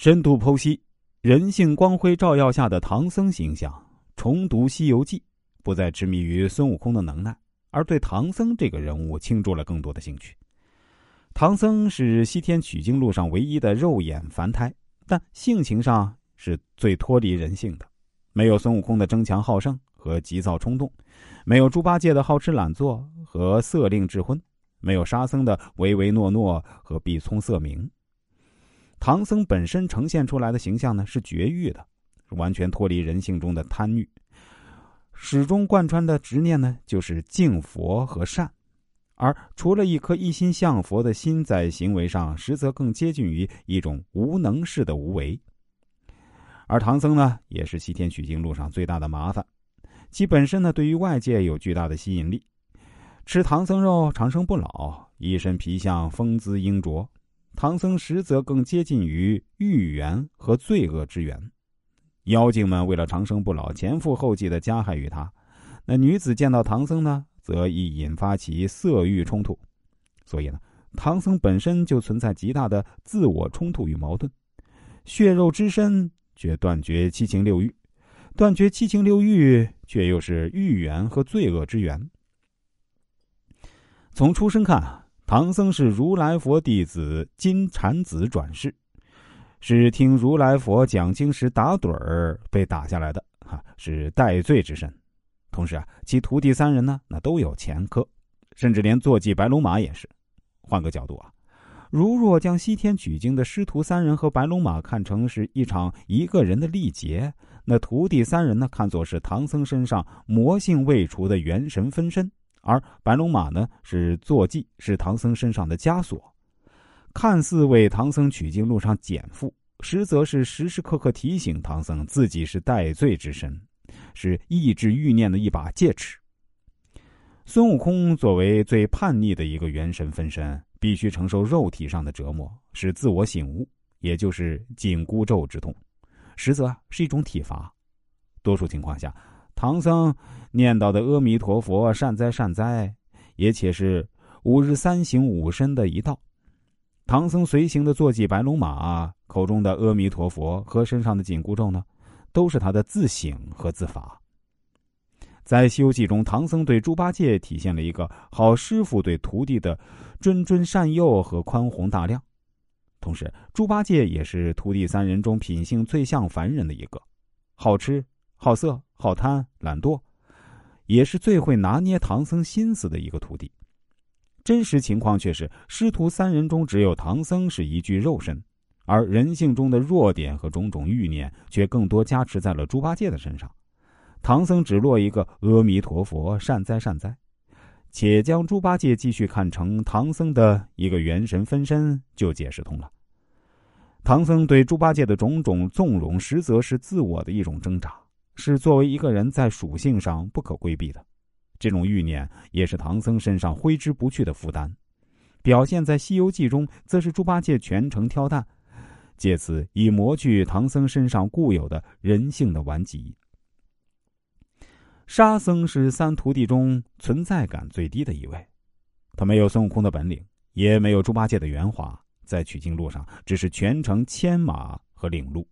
深度剖析人性光辉照耀下的唐僧形象，重读《西游记》，不再执迷于孙悟空的能耐，而对唐僧这个人物倾注了更多的兴趣。唐僧是西天取经路上唯一的肉眼凡胎，但性情上是最脱离人性的，没有孙悟空的争强好胜和急躁冲动，没有猪八戒的好吃懒做和色令智昏，没有沙僧的唯唯诺诺和避聪色明。唐僧本身呈现出来的形象呢，是绝育的，完全脱离人性中的贪欲，始终贯穿的执念呢，就是敬佛和善。而除了一颗一心向佛的心，在行为上实则更接近于一种无能式的无为。而唐僧呢，也是西天取经路上最大的麻烦，其本身呢，对于外界有巨大的吸引力。吃唐僧肉长生不老，一身皮相风姿英卓。唐僧实则更接近于欲缘和罪恶之源。妖精们为了长生不老，前赴后继的加害于他。那女子见到唐僧呢？则易引发其色欲冲突，所以呢，唐僧本身就存在极大的自我冲突与矛盾。血肉之身却断绝七情六欲，断绝七情六欲却又是欲缘和罪恶之源。从出身看，唐僧是如来佛弟子金蝉子转世，是听如来佛讲经时打盹儿被打下来的，哈，是戴罪之身。同时啊，其徒弟三人呢，那都有前科，甚至连坐骑白龙马也是。换个角度啊，如若将西天取经的师徒三人和白龙马看成是一场一个人的历劫，那徒弟三人呢，看作是唐僧身上魔性未除的元神分身，而白龙马呢，是坐骑，是唐僧身上的枷锁，看似为唐僧取经路上减负，实则是时时刻刻提醒唐僧自己是戴罪之身。是抑制欲念的一把戒尺。孙悟空作为最叛逆的一个元神分身，必须承受肉体上的折磨，使自我醒悟，也就是紧箍咒之痛，实则是一种体罚。多数情况下，唐僧念叨的“阿弥陀佛，善哉善哉”，也且是五日三省吾身的一道。唐僧随行的坐骑白龙马口中的“阿弥陀佛”和身上的紧箍咒呢？都是他的自省和自罚。在《西游记》中，唐僧对猪八戒体现了一个好师傅对徒弟的谆谆善诱和宽宏大量，同时，猪八戒也是徒弟三人中品性最像凡人的一个，好吃、好色、好贪、懒惰，也是最会拿捏唐僧心思的一个徒弟。真实情况却是，师徒三人中只有唐僧是一具肉身。而人性中的弱点和种种欲念，却更多加持在了猪八戒的身上。唐僧只落一个“阿弥陀佛，善哉善哉”，且将猪八戒继续看成唐僧的一个元神分身，就解释通了。唐僧对猪八戒的种种纵容，实则是自我的一种挣扎，是作为一个人在属性上不可规避的。这种欲念，也是唐僧身上挥之不去的负担。表现在《西游记》中，则是猪八戒全程挑担。借此以磨去唐僧身上固有的人性的顽疾。沙僧是三徒弟中存在感最低的一位，他没有孙悟空的本领，也没有猪八戒的圆滑，在取经路上只是全程牵马和领路。